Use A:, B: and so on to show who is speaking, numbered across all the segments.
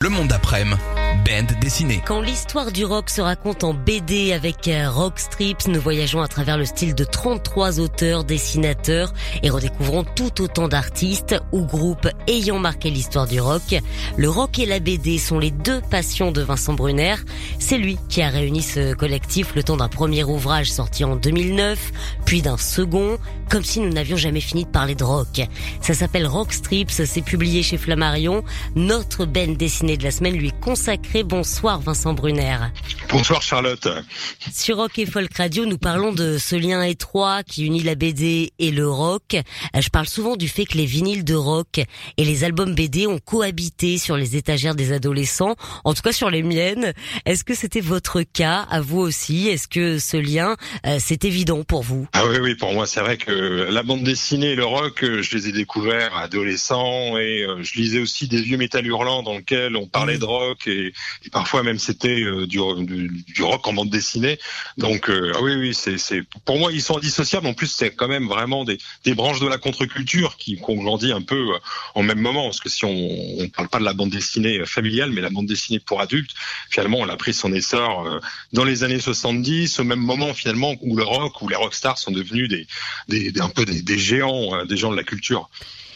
A: Le monde d'après-midi, bande dessinée.
B: Quand l'histoire du rock se raconte en BD avec euh, Rock Strips, nous voyageons à travers le style de 33 auteurs, dessinateurs et redécouvrons tout autant d'artistes ou groupes ayant marqué l'histoire du rock. Le rock et la BD sont les deux passions de Vincent Brunner. C'est lui qui a réuni ce collectif le temps d'un premier ouvrage sorti en 2009, puis d'un second, comme si nous n'avions jamais fini de parler de rock. Ça s'appelle Rock Strips, c'est publié chez Flammarion. Notre bande dessinée de la semaine lui est Bonsoir Vincent Brunner.
C: Bonsoir Charlotte.
B: Sur Rock et Folk Radio, nous parlons de ce lien étroit qui unit la BD et le rock. Euh, Je parle souvent du fait que les vinyles de rock et les albums BD ont cohabité sur les étagères des adolescents, en tout cas sur les miennes. Est-ce que c'était votre cas à vous aussi? Est-ce que ce lien, euh, c'est évident pour vous?
C: Ah oui, oui, pour moi, c'est vrai que la bande dessinée et le rock, euh, je les ai découverts adolescents et je lisais aussi des vieux métal hurlants dans lesquels on parlait de rock et, et parfois même c'était euh, du, rock en bande dessinée. Donc euh, ah oui, oui, c'est, pour moi ils sont indissociables. En plus, c'est quand même vraiment des, branches de la contre-culture qui qu'on grandit un peu euh, en même moment. Parce que si on, on parle pas de la bande dessinée familiale, mais la bande dessinée pour adultes, finalement, on a pris son essor dans les années 70, au même moment finalement où le rock, où les rockstars sont devenus un peu des, géants, euh, des gens de la culture.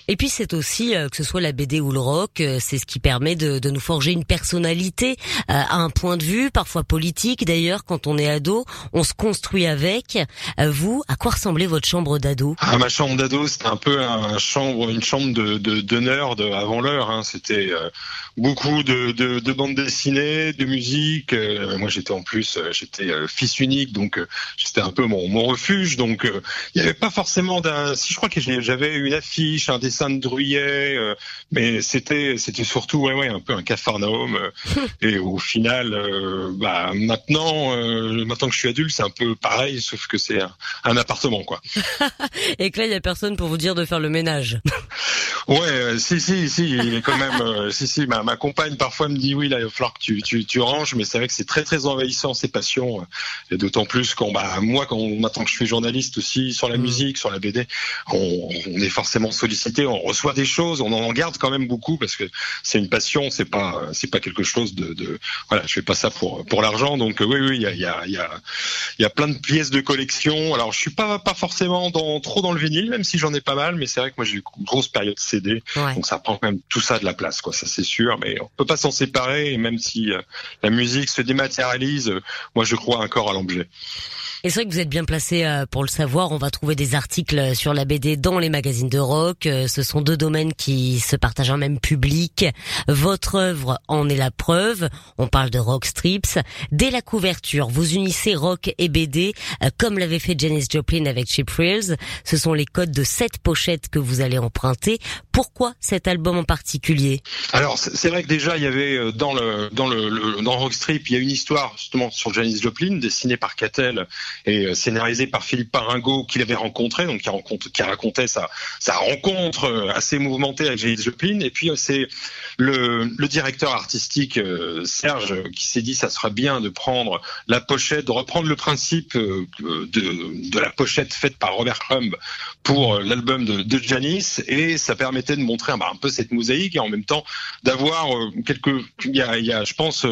B: Et puis c'est aussi, euh, que ce soit la BD ou le rock, euh, c'est ce qui permet de, de nous forger une personnalité euh, un point de vue, parfois politique d'ailleurs, quand on est ado, on se construit avec. Euh, vous, à quoi ressemblait votre chambre d'ado?
C: Ah, ma chambre d'ado, c'était un peu un chambre, une chambre de, de, de avant l'heure. Hein. C'était beaucoup de, de, de bandes dessinées, de musique. Moi, j'étais en plus, j'étais fils unique, donc c'était un peu mon, mon refuge. Donc, il n'y avait pas forcément d'un. Si je crois que j'avais une affiche, un dessin de Druyet, euh, mais c'était c'était surtout ouais ouais un peu un cafarnaum. euh, et au final, euh, bah maintenant, euh, maintenant que je suis adulte, c'est un peu pareil, sauf que c'est un, un appartement quoi.
B: Et que là, il y a personne pour vous dire de faire le ménage.
C: Ouais, euh, si, si, si, il est quand même, si, si, ma, ma compagne parfois me dit oui, là, il va falloir que tu, tu, tu ranges, mais c'est vrai que c'est très, très envahissant ces passions, et d'autant plus quand, bah, moi, quand maintenant que je suis journaliste aussi sur la
B: Mm.
C: musique, sur la BD, on, on est forcément sollicité, on reçoit des choses, on en garde quand même beaucoup parce que c'est une passion, c'est pas, c'est pas quelque chose de, de, voilà, je fais pas ça pour, pour l'argent, donc euh, oui, oui, il y a, il y a, il y a, il y a plein de pièces de collection. Alors, je suis pas, pas forcément dans, trop dans le vinyle, même si j'en ai pas mal, mais c'est vrai que moi, j'ai eu une grosse période CD.
B: Ouais.
C: Donc ça prend quand même tout ça de la place, quoi. Ça c'est sûr, mais on peut pas s'en séparer. Et même si euh, la musique se dématérialise, euh, moi je crois encore à l'objet.
B: Et c'est vrai que vous êtes bien placé euh, pour le savoir. On va trouver des articles sur la BD dans les magazines de rock. Euh, Ce sont deux domaines qui se partagent un même public. Votre œuvre en est la preuve. On parle de rock strips. Dès la couverture, vous unissez rock et BD, euh, comme l'avait fait Janis Joplin avec Cheap Thrills. Ce sont les codes de cette pochette que vous allez emprunter. Pourquoi cet album en particulier?
C: Alors c'est vrai que déjà il y avait euh, dans le dans le, le- dans Rockstrip, il y a une histoire justement sur Janis Joplin dessinée par Catel et euh, scénarisée par Philippe Paringo qu'il avait rencontré, donc qui, rencontre, qui racontait sa sa rencontre euh, assez mouvementée avec Janis Joplin. Et puis euh, c'est le, le directeur artistique Serge qui s'est dit ça sera bien de prendre la pochette, de reprendre le principe de, de la pochette faite par Robert Crumb pour l'album de, de Janis et ça permettait de montrer bah, un peu cette mosaïque et en même temps d'avoir quelques il y a, y a je pense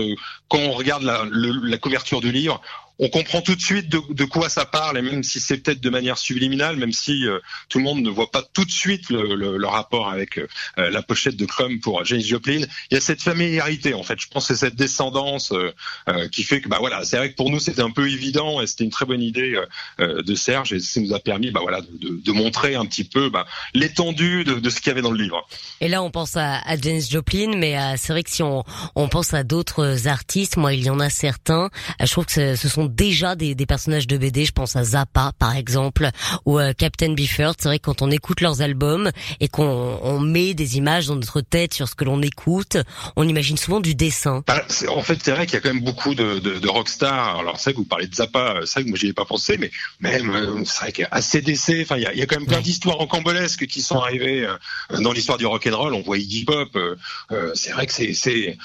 C: quand on regarde la, le- la couverture du livre on comprend tout de suite de, de quoi ça parle, et même si c'est peut-être de manière subliminale, même si euh, tout le monde ne voit pas tout de suite le, le- le rapport avec euh, la pochette de Crumb pour Janis Joplin, il y a cette familiarité en fait. Je pense que c'est cette descendance euh, euh, qui fait que bah voilà, c'est vrai que pour nous c'était un peu évident et c'était une très bonne idée euh, euh, de Serge et ça nous a permis bah voilà de, de- de montrer un petit peu bah, l'étendue de, ce qu'il y avait dans le livre.
B: Et là, on pense à, à Janis Joplin, mais c'est vrai que si on, on pense à d'autres artistes, moi, il y en a certains. Je trouve que ce, ce sont déjà des, des personnages de BD. Je pense à Zappa, par exemple, ou à Captain Beefheart. C'est vrai que quand on écoute leurs albums et qu'on on met des images dans notre tête sur ce que l'on écoute, on imagine souvent du dessin.
C: En fait, c'est vrai qu'il y a quand même beaucoup de, de, de rockstars. Alors, c'est vrai que vous parlez de Zappa, c'est vrai que moi, j'y ai pas pensé, mais même, euh, c'est vrai a ACDC, enfin, il y a, y a quand même plein d'histoires encambolesques qui sont arrivées euh, dans l'histoire du rock and roll. On voit Iggy Pop. Euh, c'est vrai que c'est, c'est,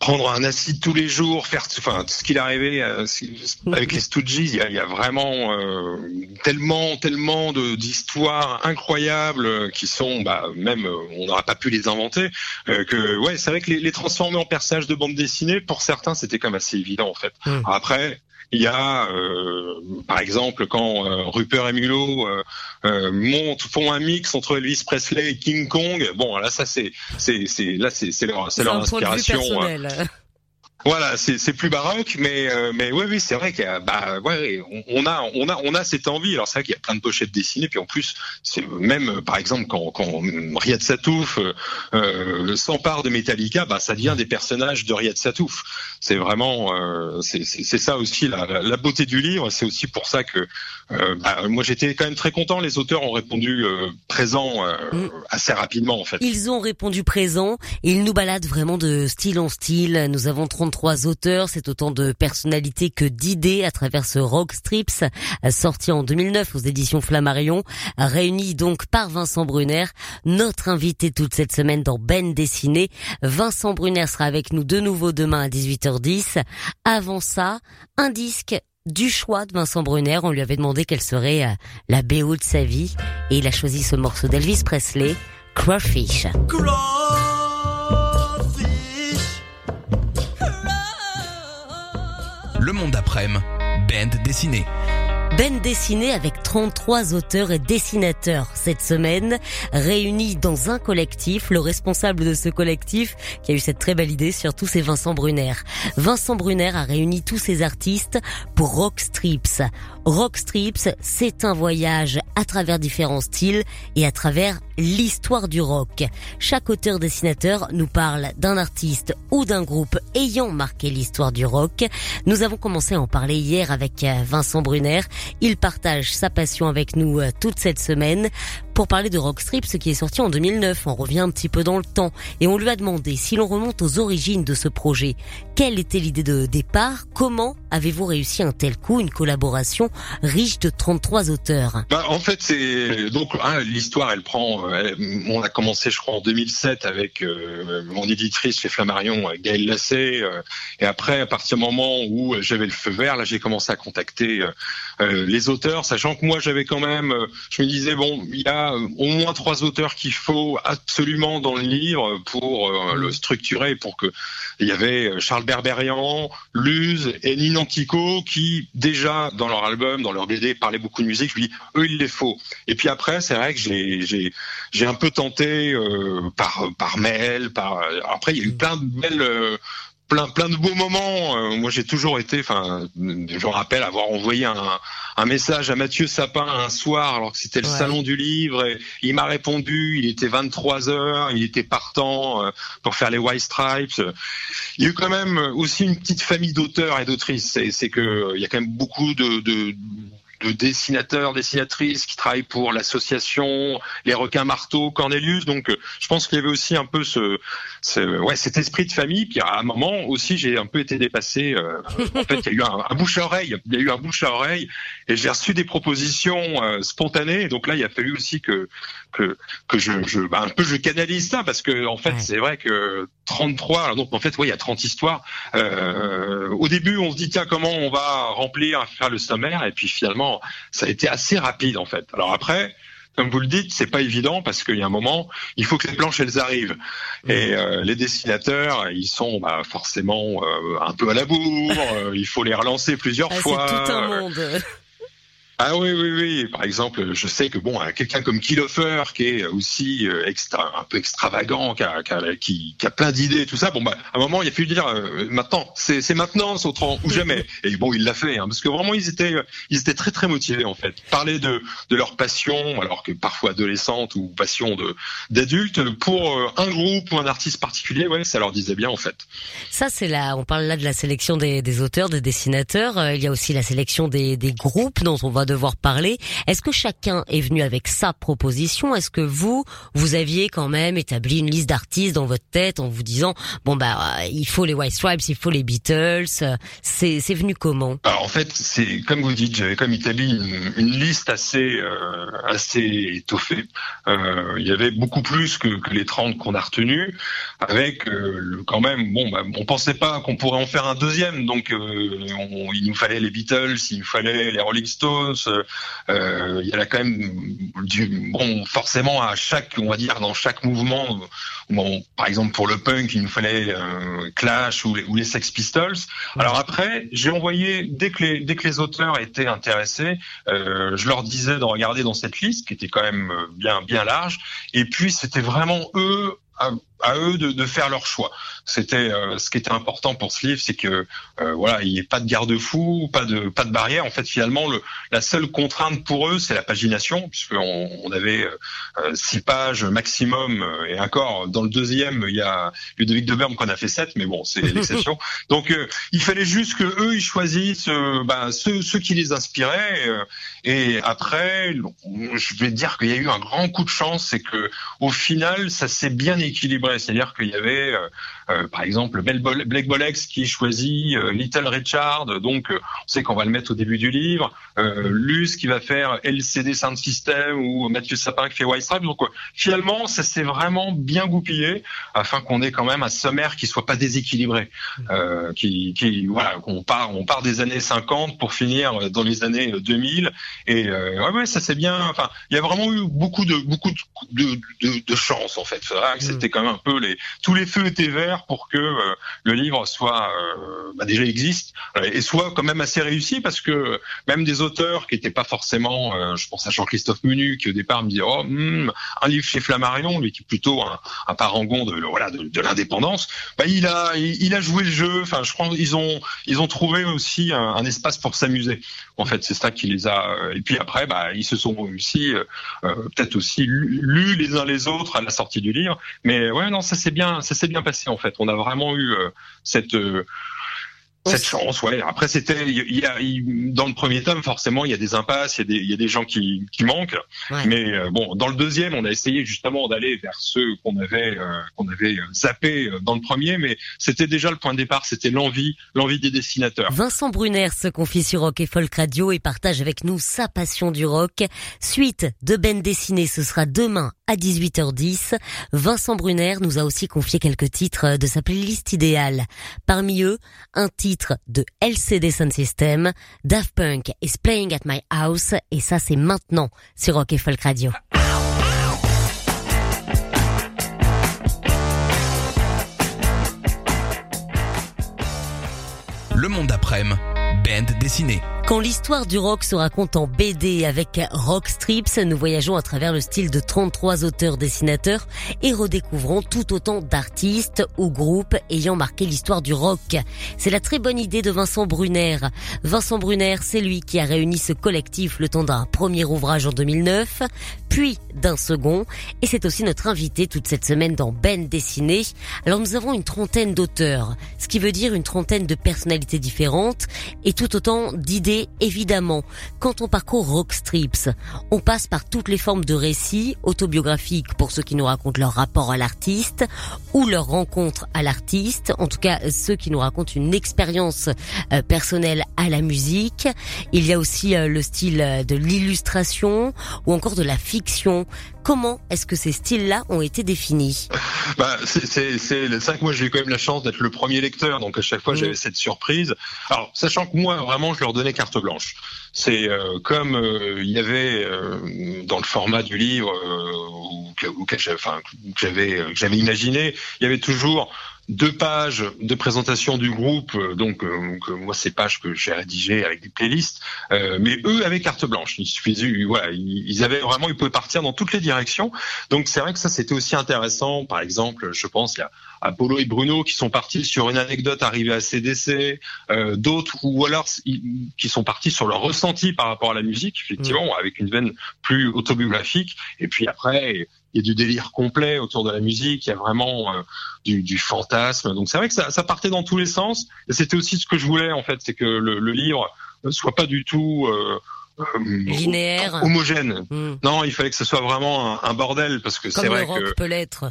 C: prendre un acide tous les jours, faire enfin ce qu'il arrivait euh, avec les Stooges, il y a, il y a vraiment euh, tellement tellement de d'histoires incroyables euh, qui sont bah même on n'aurait pas pu les inventer que ouais c'est vrai que les, les, transformer en personnages de bande dessinée pour certains c'était quand même assez évident en fait. Mmh. Après il y a, euh, par exemple, quand euh, Rupert et Mulot euh, montent, font un mix entre Elvis Presley et King Kong. Bon, là, ça c'est, c'est, c'est, là, c'est, c'est leur, c'est leur inspiration. Voilà, c'est plus baroque, mais euh, mais oui oui c'est vrai qu'il y a bah ouais on, a on a on a cette envie. Alors c'est vrai qu'il y a plein de pochettes dessinées, puis en plus c'est même par exemple quand quand Riyad Satouf euh, s'empare de Metallica, bah ça devient des personnages de Riyad Satouf. C'est vraiment euh, c'est c'est ça aussi la, la, beauté du livre. C'est aussi pour ça que euh, bah, moi j'étais quand même très content. Les auteurs ont répondu euh, présent mm. assez rapidement en fait.
B: Ils ont répondu présent et ils nous baladent vraiment de style en style. Nous avons 30 trois auteurs, c'est autant de personnalités que d'idées à travers ce Rock Strips, sorti en 2009 aux éditions Flammarion, réuni donc par Vincent Brunner, notre invité toute cette semaine dans Ben Dessiné. Vincent Brunner sera avec nous de nouveau demain à 18h10. Avant ça, un disque du choix de Vincent Brunner. On lui avait demandé quelle serait euh, la BO de sa vie et il a choisi ce morceau d'Elvis Presley, Crawfish.
A: Le Monde d'après-midi, band dessinée.
B: Ben dessiné avec 33 auteurs et dessinateurs cette semaine, réunis dans un collectif. Le responsable de ce collectif, qui a eu cette très belle idée, surtout, c'est Vincent Brunner. Vincent Brunner a réuni tous ces artistes pour Rock Strips. Rock Strips, c'est un voyage à travers différents styles et à travers l'histoire du rock. Chaque auteur-dessinateur nous parle d'un artiste ou d'un groupe ayant marqué l'histoire du rock. Nous avons commencé à en parler hier avec euh, Vincent Brunner. Il partage sa passion avec nous euh, toute cette semaine pour parler de Rockstrip, ce qui est sorti en 2009. On revient un petit peu dans le temps et on lui a demandé si l'on remonte aux origines de ce projet, quelle était l'idée de départ, comment avez-vous réussi un tel coup, une collaboration riche de 33 auteurs?
C: Bah, En fait, c'est donc hein, l'histoire, elle prend. Euh, on a commencé, je crois, en 2007 avec euh, mon éditrice chez Flammarion, euh, Gaëlle Lassé, et après, à partir du moment où j'avais le feu vert, là, j'ai commencé à contacter les auteurs, sachant que moi, j'avais quand même, je me disais bon, il y a au moins trois auteurs qu'il faut absolument dans le livre pour le structurer, pour que il y avait Charles Berberian, Luz et Nino Antico qui déjà dans leur album, dans leur BD parlaient beaucoup de musique. Je dis eux il les faut. Et puis après c'est vrai que j'ai j'ai un peu tenté euh, par par mail, par après il y a eu plein de belles euh, plein plein de beaux moments. Euh, moi, j'ai toujours été, enfin, je me rappelle avoir envoyé un, un, message à Mathieu Sapin un soir, alors que c'était le salon du livre. Et il m'a répondu. Il était 23 heures. Il était partant euh, pour faire les White Stripes. Il y a eu quand même aussi une petite famille d'auteurs et d'autrices. C'est que il y a quand même beaucoup de, de de dessinateurs, dessinatrices qui travaillent pour l'association Les Requins Marteaux Cornelius. Donc, euh, je pense qu'il y avait aussi un peu ce, ce, ouais, cet esprit de famille. Puis à un moment aussi, j'ai un peu été dépassé. Euh, en fait, il y a eu un, un, bouche à oreille. Il y a eu un bouche à oreille, et j'ai reçu des propositions euh, spontanées. Donc là, il a fallu aussi que que que je, je bah, un peu je canalise ça parce que en fait, c'est vrai que 33. Alors donc en fait, ouais, il y a 30 histoires. Euh, au début, on se dit tiens comment on va remplir, faire le sommaire, et puis finalement, ça a été assez rapide en fait. Alors après comme vous le dites, c'est pas évident parce qu'il y a un moment, il faut que les planches elles arrivent. Et euh, les dessinateurs, ils sont bah, forcément euh, un peu à la bourre. il faut les relancer plusieurs
B: ah,
C: fois.
B: C'est tout un monde.
C: Ah oui, oui, oui. Par exemple, je sais que bon, quelqu'un comme Kilofer, qui est aussi euh, extra, un peu extravagant, qui a, qui a, plein d'idées, tout ça. Bon, bah, à un moment, il a fallu dire euh, maintenant, c'est maintenant, c'est autrement ou jamais. Et bon, il l'a fait, hein, parce que vraiment, ils étaient, ils étaient très très motivés en fait. Parler de de leur passion, alors que parfois adolescente ou passion de d'adultes, pour euh, un groupe ou un artiste particulier, ouais, ça leur disait bien en fait.
B: Ça, c'est là, on parle là de la sélection des, des auteurs, des dessinateurs. il y a aussi la sélection des, des groupes dont on va devoir parler. Est-ce que chacun est venu avec sa proposition? Est-ce que vous, vous aviez quand même établi une liste d'artistes dans votre tête en vous disant bon bah euh, il faut les White Stripes, il faut les Beatles. C'est c'est venu comment?
C: Alors en fait, c'est comme vous dites, j'avais comme établi une, liste assez euh, assez étoffée. Euh, il y avait beaucoup plus que, que les 30 qu'on a retenus, avec euh, quand même bon bah, on pensait pas qu'on pourrait en faire un deuxième, donc il nous fallait les Beatles, il nous fallait les Rolling Stones, euh, il y a quand même du bon forcément à chaque on va dire dans chaque mouvement bon, par exemple pour le punk il nous fallait euh, Clash ou les, ou les, Sex Pistols. Alors après j'ai envoyé dès que les dès que les auteurs étaient intéressés euh, je leur disais de regarder dans cette liste qui était quand même bien bien large. Et puis c'était vraiment eux à, eux de, de, faire leur choix. C'était euh, ce qui était important pour ce livre, c'est que euh, voilà, il n'y ait pas de garde-fou, pas de pas de barrière. En fait, finalement, le, la seule contrainte pour eux, c'est la pagination, puisqu'on on avait euh, six pages maximum, et encore dans le deuxième, il y a Ludovic de Berme qu'on a fait sept, mais bon, c'est l'exception. Donc, il fallait juste que eux, ils choisissent bah, ceux, ceux qui les inspiraient. et après, je vais dire qu'il y a eu un grand coup de chance, c'est que au final, ça s'est bien équilibré. C'est-à-dire qu'il y avait, euh, euh, par exemple, Blake Bolex qui choisit euh, Little Richard, donc on sait qu'on va le mettre au début du livre. Luce qui va faire LCD Sound System ou Mathieu Sapin qui fait White Stripe. Donc finalement, ça s'est vraiment bien goupillé afin qu'on ait quand même un sommaire qui soit pas déséquilibré, qui, qui voilà, qu'on part, on part des années 50 pour finir dans les années 2000. Et ouais, ouais, ça c'est bien. Enfin, il y a vraiment eu beaucoup de beaucoup de, de, de chance en fait. C'était quand même un peu les tous les feux étaient verts pour que euh, le livre soit euh, bah déjà existe euh, et soit quand même assez réussi parce que même des auteurs qui n'étaient pas forcément, je pense à Jean-Christophe Menu qui au départ me disait oh hmm, un livre chez Flammarion lui qui est plutôt un, un parangon de voilà de, l'indépendance, bah il a il, a joué le jeu. Enfin je pense ils ont ils ont trouvé aussi un, un espace pour s'amuser. En fait c'est ça qui les a et puis après bah ils se sont aussi peut-être aussi lus les uns les autres à la sortie du livre mais ouais, non, ça s'est bien, ça s'est bien passé en fait. On a vraiment eu euh, cette euh, cette chance, ouais. Après, c'était, il y a, dans le premier tome, forcément, il y a des impasses, il y a des, il y a des gens qui, qui manquent. Mais euh, bon, dans le deuxième, on a essayé justement d'aller vers ceux qu'on avait, euh, qu'on avait zappé euh, dans le premier, mais c'était déjà le point de départ, c'était l'envie, l'envie des dessinateurs.
B: Vincent Brunner se confie sur Rock et Folk Radio et partage avec nous sa passion du rock. Suite de Ben dessiné, ce sera demain à 18h10. Vincent Brunner nous a aussi confié quelques titres de sa playlist idéale. Parmi eux, un titre de LCD Sound System. Daft Punk is playing at my house et ça c'est maintenant sur Rock et Folk Radio.
A: Le monde d'après-midi, band dessiné.
B: Quand l'histoire du rock se raconte en BD avec Rock Strips, nous voyageons à travers le style de 33 auteurs-dessinateurs et redécouvrons tout autant d'artistes ou groupes ayant marqué l'histoire du rock. C'est la très bonne idée de Vincent Brunner. Vincent Brunner, c'est lui qui a réuni ce collectif le temps d'un premier ouvrage en 2009, puis d'un second, et c'est aussi notre invité toute cette semaine dans Ben Dessiné. Alors nous avons une trentaine d'auteurs, ce qui veut dire une trentaine de personnalités différentes et tout autant d'idées évidemment, quand on parcourt Rockstrips, on passe par toutes les formes de récits autobiographiques pour ceux qui nous racontent leur rapport à l'artiste ou leur rencontre à l'artiste, en tout cas ceux qui nous racontent une expérience euh, personnelle à la musique. Il y a aussi euh, le style euh, de l'illustration ou encore de la fiction. Comment est-ce que ces styles-là ont été définis
C: bah, C'est ça que moi j'ai eu quand même la chance d'être le premier lecteur, donc à chaque fois mmh. j'avais cette surprise. Alors sachant que moi vraiment je leur donnais carte blanche. C'est euh, comme euh, il y avait euh, dans le format du livre ou que, j'avais enfin, j'avais imaginé, il y avait toujours deux pages de présentation du groupe, donc, moi ces pages que j'ai rédigées avec des playlists, mais eux avaient carte blanche. Il suffisait, voilà, ils avaient vraiment, ils pouvaient partir dans toutes les directions. Donc c'est vrai que ça c'était aussi intéressant. Par exemple, je pense il y a Apollo et Bruno qui sont partis sur une anecdote arrivée à CDC, euh, d'autres ou alors qui sont partis sur leur ressenti par rapport à la musique, effectivement, mm. avec une veine plus autobiographique. Et puis après, il y a du délire complet autour de la musique, il y a vraiment euh, du, du, fantasme. Donc c'est vrai que ça, ça, partait dans tous les sens. Et c'était aussi ce que je voulais en fait, c'est que le, le, livre soit pas du tout euh,
B: euh linéaire,
C: homogène. Mm. Non, il fallait que ce soit vraiment un, un bordel parce que c'est vrai
B: le rock
C: que
B: peut l'être.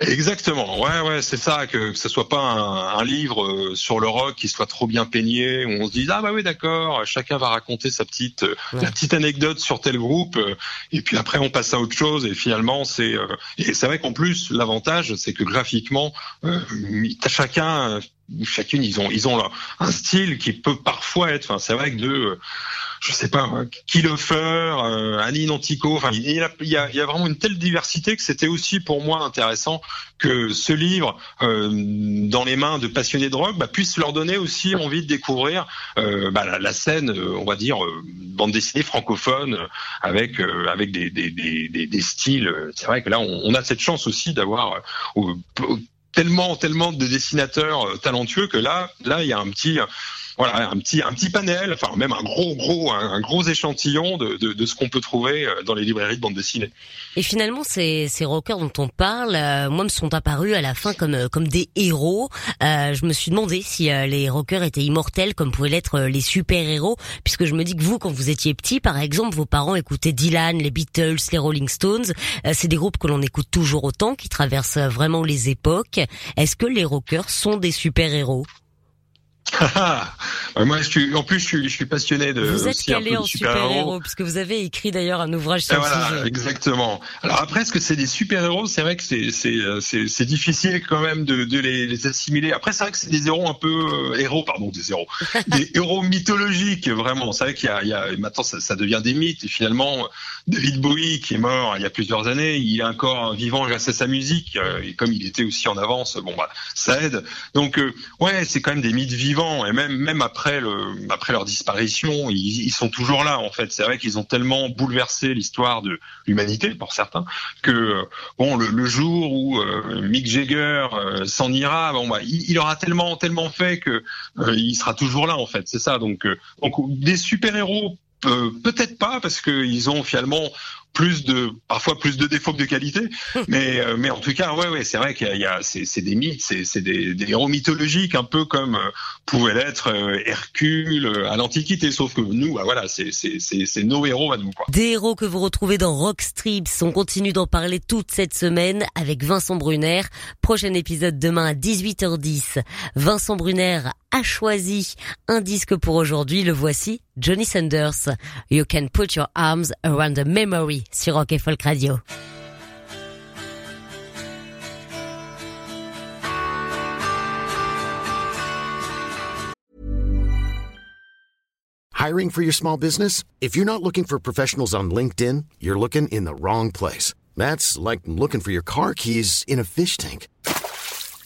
C: Exactement, ouais, ouais, c'est ça, que, que ce soit pas un, un, livre euh, sur le rock qui soit trop bien peigné, où on se dit ah bah oui d'accord, chacun va raconter sa petite euh, petite anecdote sur tel groupe, euh, et puis après on passe à autre chose, et finalement c'est et c'est vrai qu'en plus l'avantage c'est que graphiquement chacun chacune ils ont ils ont un style qui peut parfois être, enfin c'est vrai que de je sais pas, Kilofer, euh, Annie Nantico. Enfin, il y, a, vraiment une telle diversité que c'était aussi pour moi intéressant que ce livre, euh, dans les mains de passionnés de rock, bah, puisse leur donner aussi envie de découvrir euh, bah, la, scène, euh, on va dire, bande dessinée francophone, avec avec des, des, des, des styles. C'est vrai que là, on, on, a cette chance aussi d'avoir tellement tellement de dessinateurs talentueux que là, là, il y a un petit voilà un petit un petit panel, enfin même un gros gros un, gros échantillon de, de, de ce qu'on peut trouver euh, dans les librairies de bande dessinée.
B: Et finalement, ces, ces rockers dont on parle, euh, moi, me sont apparus à la fin comme euh, comme des héros. Euh, je me suis demandé si les rockers étaient immortels comme pouvaient l'être les super héros, puisque je me dis que vous, quand vous étiez petit, par exemple, vos parents écoutaient Dylan, les Beatles, les Rolling Stones. c'est des groupes que l'on écoute toujours autant, qui traversent vraiment les époques. Est-ce que les rockers sont des super héros
C: Moi, je suis, en plus, je suis, je suis passionné de.
B: Vous êtes calé en super-héros, puisque vous avez écrit d'ailleurs un ouvrage sur
C: voilà,
B: sujet.
C: Exactement. Alors après, est-ce que c'est des super-héros? C'est vrai que c'est, c'est, c'est, c'est difficile quand même de, de les, les, assimiler. Après, c'est vrai que c'est des héros un peu euh, héros, pardon, des héros, des héros mythologiques vraiment. C'est vrai qu'il y a, il y a maintenant ça, ça, devient des mythes. Et finalement, David Bowie, qui est mort il y a plusieurs années, il est encore vivant grâce à sa musique. Euh, et comme il était aussi en avance, bon bah, ça aide. Donc euh, ouais, c'est quand même des mythes vivants et même même après le après leur disparition, ils, ils sont toujours là en fait. C'est vrai qu'ils ont tellement bouleversé l'histoire de l'humanité pour certains que bon le, le jour où euh, Mick Jagger euh, s'en ira, bon bah il, il, aura tellement tellement fait que euh, il sera toujours là en fait. C'est ça donc donc des super héros peut-être pas parce qu'ils ont finalement plus de parfois plus de défauts que de qualité mais euh, mais en tout cas ouais ouais c'est vrai qu'il y a, y a c'est des mythes c'est c'est des, des, héros mythologiques un peu comme euh, pouvait l'être euh, Hercule à l'Antiquité. Sauf que nous bah, voilà c'est c'est c'est nos héros à nous quoi.
B: Des héros que vous retrouvez dans Rock Strips. On continue d'en parler toute cette semaine avec Vincent Brunner. Prochain épisode demain à 18h10 Vincent Brunner a choisi un disque pour aujourd'hui. Le voici Johnny Sanders You Can Put Your Arms Around the Memory sur Rock et Folk Radio.
D: Hiring for your small business? If you're not looking for professionals on LinkedIn, you're looking in the wrong place. That's like looking for your car keys in a fish tank.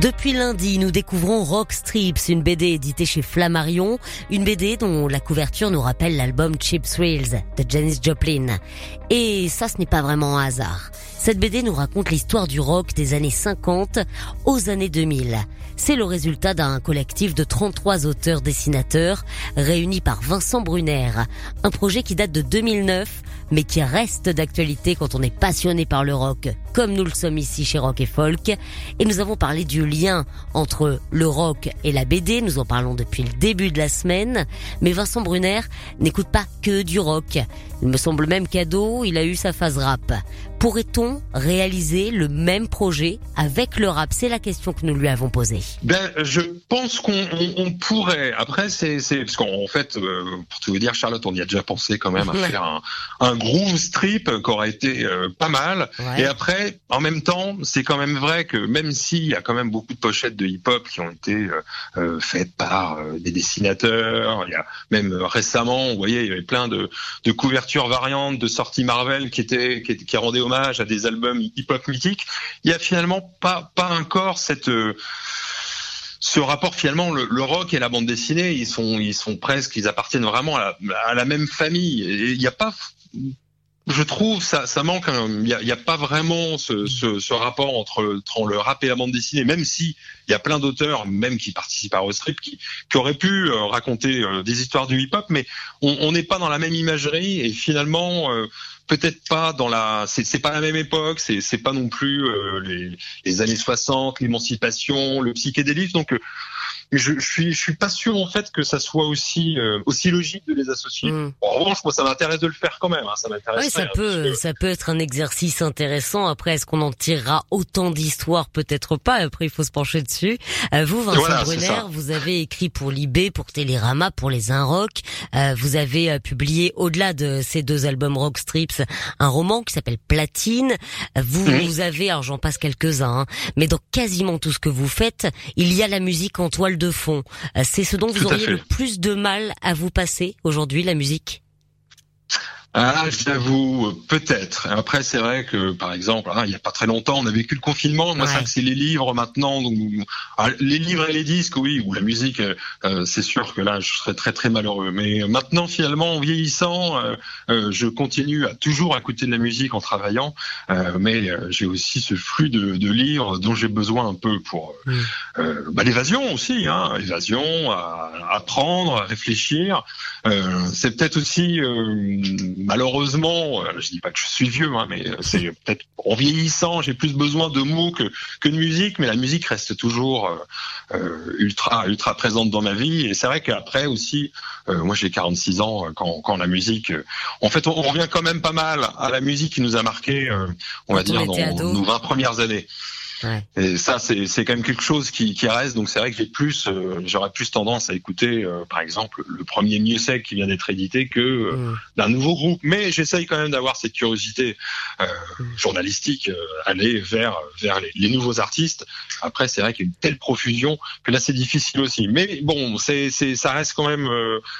B: Depuis lundi, nous découvrons Rock Strips, une BD éditée chez Flammarion, une BD dont la couverture nous rappelle l'album Cheap Thrills de Janis Joplin. Et ça, ce n'est pas vraiment un hasard. Cette BD nous raconte l'histoire du rock des années 50 aux années 2000. C'est le résultat d'un collectif de 33 auteurs-dessinateurs réunis par Vincent Brunner. Un projet qui date de 2009, mais qui reste d'actualité quand on est passionné par le rock, comme nous le sommes ici chez Rock et Folk. Et nous avons parlé du lien entre le rock et la BD. Nous en parlons depuis le début de la semaine. Mais Vincent Brunner n'écoute pas que du rock. Il me semble même cadeau, il a eu sa phase rap. Pourrait-on réaliser le même projet avec le rap? C'est la question que nous lui avons posée.
C: Ben, je pense qu'on pourrait. Après, c'est parce qu'en fait, euh, pour tout vous dire, Charlotte, on y a déjà pensé quand même à faire un, un groove strip qui aurait été euh, pas mal. Et après, en même temps, c'est quand même vrai que même s'il y a quand même beaucoup de pochettes de hip-hop qui ont été euh, faites par des dessinateurs, il y a même récemment, vous voyez, il y avait plein de, de couvertures variantes de sorties Marvel qui étaient qui, qui rendaient à des albums hip-hop mythiques, il y a finalement pas pas encore cette euh, ce rapport finalement le, rock et la bande dessinée ils sont ils sont presque ils appartiennent vraiment à la, même famille. Il n'y a pas je trouve ça ça manque il n'y a, pas vraiment ce, ce, rapport entre, entre le rap et la bande dessinée même si il y a plein d'auteurs même qui participent à Rostrip qui, qui auraient pu euh, raconter euh, des histoires du hip hop mais on n'est pas dans la même imagerie et finalement peut-être pas dans la, c'est pas la même époque, c'est pas non plus euh, les, les années 60, l'émancipation, le psychédélisme. Donc euh, je, je suis je suis pas sûr en fait que ça soit aussi euh, aussi logique de les associer. Mm. en revanche, moi ça m'intéresse de le faire quand même. Hein, ça m'intéresse.
B: Oui, ça peut ça peut être un exercice intéressant. Après, est-ce qu'on en tirera autant d'histoires? Peut-être pas. Après, il faut se pencher dessus. Euh, vous, Vincent Brunner, vous avez écrit pour Libé, pour Télérama, pour les Inrock. Euh, vous avez euh, publié au-delà de ces deux albums Rock Strips un roman qui s'appelle Platine. Vous, vous avez, alors j'en passe quelques-uns, hein, mais dans quasiment tout ce que vous faites, il y a la musique en toile de fond. Euh, c'est ce dont vous auriez le plus de mal à vous passer aujourd'hui, la musique?
C: Ah, j'avoue, peut-être. Après, c'est vrai que, par exemple, hein, il n'y a pas très longtemps, on a vécu le confinement. Moi, ça, c'est les livres maintenant. Donc, ah, les livres et les disques, oui, ou la musique, euh, c'est sûr que là, je serais très très malheureux. Mais maintenant, finalement, en vieillissant, euh, euh, je continue à toujours écouter de la musique en travaillant, mais j'ai aussi ce flux de, de livres dont j'ai besoin un peu pour mm. Bah, l'évasion aussi, hein, l'évasion, à, apprendre, à réfléchir. c'est peut-être aussi malheureusement, euh, je dis pas que je suis vieux, hein, mais euh, c'est peut-être en vieillissant, j'ai plus besoin de mots que, que de musique, mais la musique reste toujours euh, ultra ultra présente dans ma vie. Et c'est vrai qu'après aussi, moi j'ai 46 ans, quand, quand la musique, en fait, on, revient quand même pas mal à la musique qui nous a marqué, on va dire, dans nos 20 premières années. Et ça, c'est quand même quelque chose qui, qui reste. Donc c'est vrai que j'ai plus, euh, j'aurais plus tendance à écouter, euh, par exemple, le premier Mieux Sec qui vient d'être édité que euh, mm. d'un nouveau groupe. Mais j'essaye quand même d'avoir cette curiosité mm. journalistique, aller vers vers les, les, nouveaux artistes. Après, c'est vrai qu'il y a une telle profusion que là, c'est difficile aussi. Mais bon, c'est ça reste quand même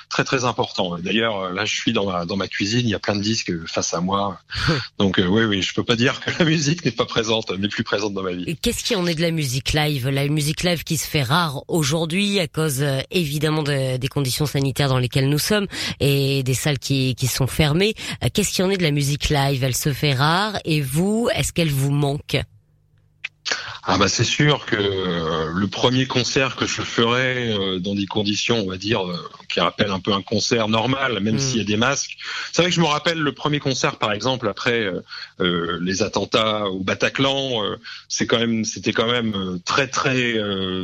C: très très important. D'ailleurs, là, je suis dans ma dans ma cuisine, il y a plein de disques face à moi. Donc oui, oui, je peux pas dire que la musique n'est pas présente, mais plus présente dans ma vie.
B: Qu'est-ce qui en est de la musique live? La musique live qui se fait rare aujourd'hui à cause euh, évidemment de, des conditions sanitaires dans lesquelles nous sommes et des salles qui, qui sont fermées. Euh, qu'est-ce qui en est de la musique live? Elle se fait rare et vous, est-ce qu'elle vous manque?
C: Ah bah c'est sûr que euh, le premier concert que je ferai euh, dans des conditions, on va dire, euh, qui rappellent un peu un concert normal, même mm. s'il y a des masques. C'est vrai que je me rappelle le premier concert, par exemple, après les attentats au Bataclan. c'est quand même, c'était quand même très très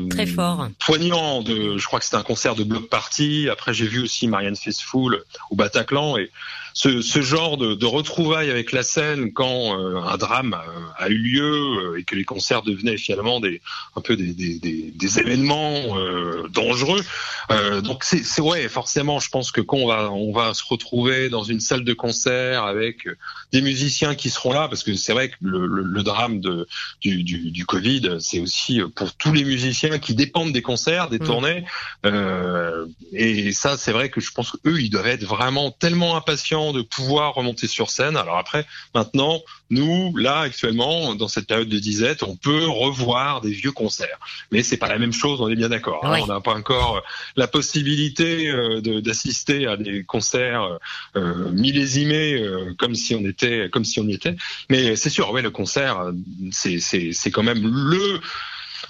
B: très fort,
C: poignant. De, je crois que c'était un concert de bloc party. Après, j'ai vu aussi Marianne Faithfull au Bataclan et ce, ce genre de, de, retrouvailles avec la scène quand euh, un drame a, eu lieu euh, et que les concerts devenaient finalement des un peu des, des, des, des événements euh, dangereux. donc c'est ouais forcément je pense que quand on va on va se retrouver dans une salle de concert avec des musiciens qui seront là parce que c'est vrai que le, le, le, drame de du, du, du Covid c'est aussi pour tous les musiciens qui dépendent des concerts des mmh. tournées et ça c'est vrai que je pense qu'eux ils doivent être vraiment tellement impatients de pouvoir remonter sur scène. Alors après, maintenant, nous, là, actuellement, dans cette période de disette, on peut revoir des vieux concerts. Mais c'est pas la même chose, on est bien d'accord. Hein. On n'a pas encore euh, la possibilité euh, d'assister à des concerts euh, millésimés euh, comme si on était, comme si on y était. Mais c'est sûr, ouais, le concert, c'est, quand même le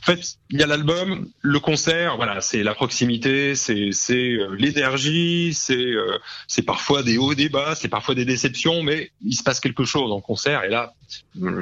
C: fait, il y a l'album, le concert, voilà, c'est la proximité, c'est euh, l'énergie, c'est euh, c'est parfois des hauts, des bas, c'est parfois des déceptions, mais il se passe quelque chose en concert. Et là,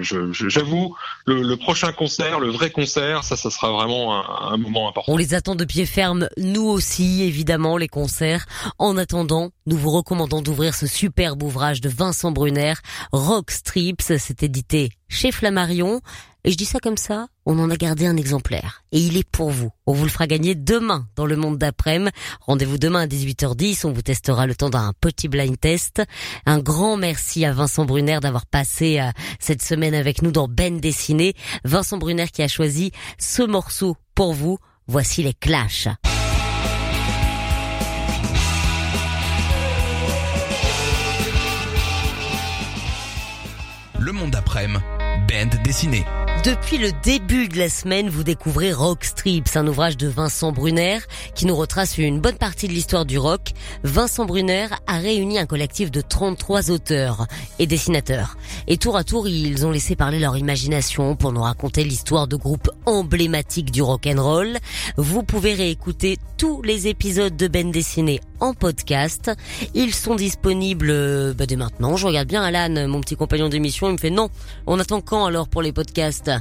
C: j'avoue, le, le, prochain concert, le vrai concert, ça, ça sera vraiment un, un moment important.
B: On les attend de pied ferme, nous aussi, évidemment, les concerts. En attendant, nous vous recommandons d'ouvrir ce superbe ouvrage de Vincent Brunner, Rock Strips. C'est édité chez Flammarion. Et je dis ça comme ça, on en a gardé un exemplaire. Et il est pour vous. On vous le fera gagner demain dans le monde d'après-midi. Rendez-vous demain à 18h10. On vous testera le temps d'un petit blind test. Un grand merci à Vincent Brunner d'avoir passé euh, cette semaine avec nous dans Ben Dessiné. Vincent Brunner qui a choisi ce morceau pour vous. Voici les Clash.
A: Le monde d'après-midi, band dessiné.
B: Depuis le début de la semaine, vous découvrez Rock Strips, un ouvrage de Vincent Brunner qui nous retrace une bonne partie de l'histoire du rock. Vincent Brunner a réuni un collectif de 33 auteurs et dessinateurs. Et tour à tour, ils ont laissé parler leur imagination pour nous raconter l'histoire de groupes emblématiques du rock and roll. Vous pouvez réécouter tous les épisodes de Ben Dessiné en podcast. Ils sont disponibles euh, bah, dès maintenant. Je regarde bien Alan, mon petit compagnon d'émission, il me fait non. On attend quand alors pour les podcasts?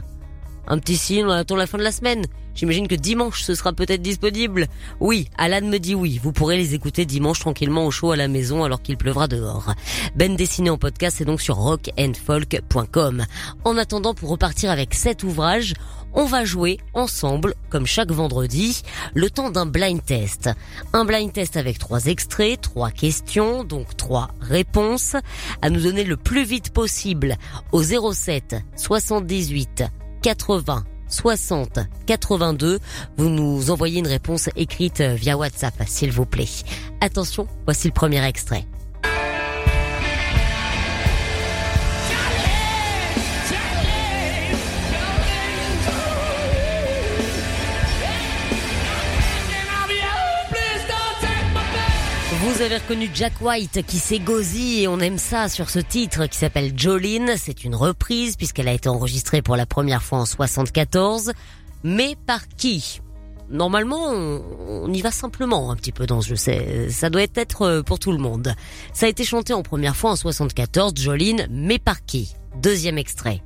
B: Un petit signe, on attend la fin de la semaine. J'imagine que dimanche ce sera peut-être disponible. Oui, Alan me dit oui. Vous pourrez les écouter dimanche tranquillement au chaud à la maison alors qu'il pleuvra dehors. Ben dessiné en podcast, c'est donc sur rockandfolk.com. En attendant, pour repartir avec cet ouvrage, on va jouer ensemble, comme chaque vendredi, le temps d'un blind test. Un blind test avec trois extraits, trois questions, donc trois réponses, à nous donner le plus vite possible au 07 78 80 60 82. Vous nous envoyez une réponse écrite via WhatsApp, s'il vous plaît. Attention, voici le premier extrait. Vous avez reconnu Jack White qui s'égosille et on aime ça sur ce titre qui s'appelle Jolene. C'est une reprise puisqu'elle a été enregistrée pour la première fois en 74. Mais par qui? Normalement, on, y va simplement un petit peu dans ce jeu. Ça doit être euh, pour tout le monde. Ça a été chanté en première fois en 74, Jolene, mais par qui? Deuxième extrait.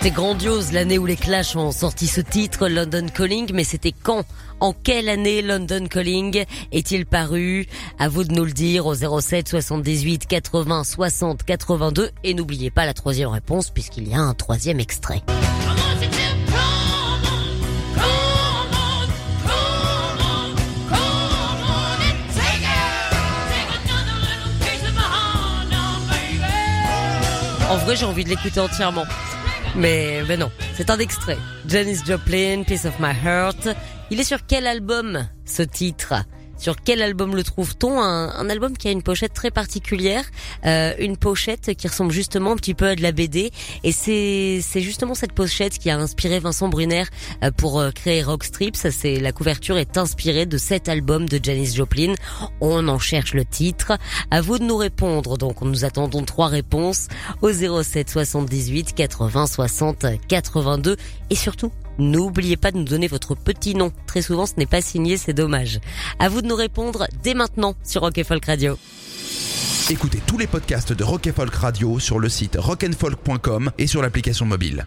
B: C'était grandiose l'année où les Clash ont sorti ce titre, London Calling, mais c'était quand? En quelle année London Calling est-il paru? À vous de nous le dire au 07 78 80 60 82 et n'oubliez pas la troisième réponse puisqu'il y a un troisième extrait. En vrai, j'ai envie de l'écouter entièrement. Mais, mais non, c'est un extrait. Janis Joplin, Piece of My Heart. Il est sur quel album, ce titre? Sur quel album le trouve-t-on un, album qui a une pochette très particulière, euh, une pochette qui ressemble justement un petit peu à de la BD. Et c'est c'est justement cette pochette qui a inspiré Vincent Brunner euh, pour euh, créer Rock Strips. C'est la couverture est inspirée de cet album de Janis Joplin. On en cherche le titre. À vous de nous répondre. Donc nous attendons trois réponses au 07 78 80 60 82 et surtout N'oubliez pas de nous donner votre petit nom. Très souvent, ce n'est pas signé, c'est dommage. À vous de nous répondre dès maintenant sur Rock Folk Radio.
A: Écoutez tous les podcasts de Rock Folk Radio sur le site rockandfolk.com et sur l'application mobile.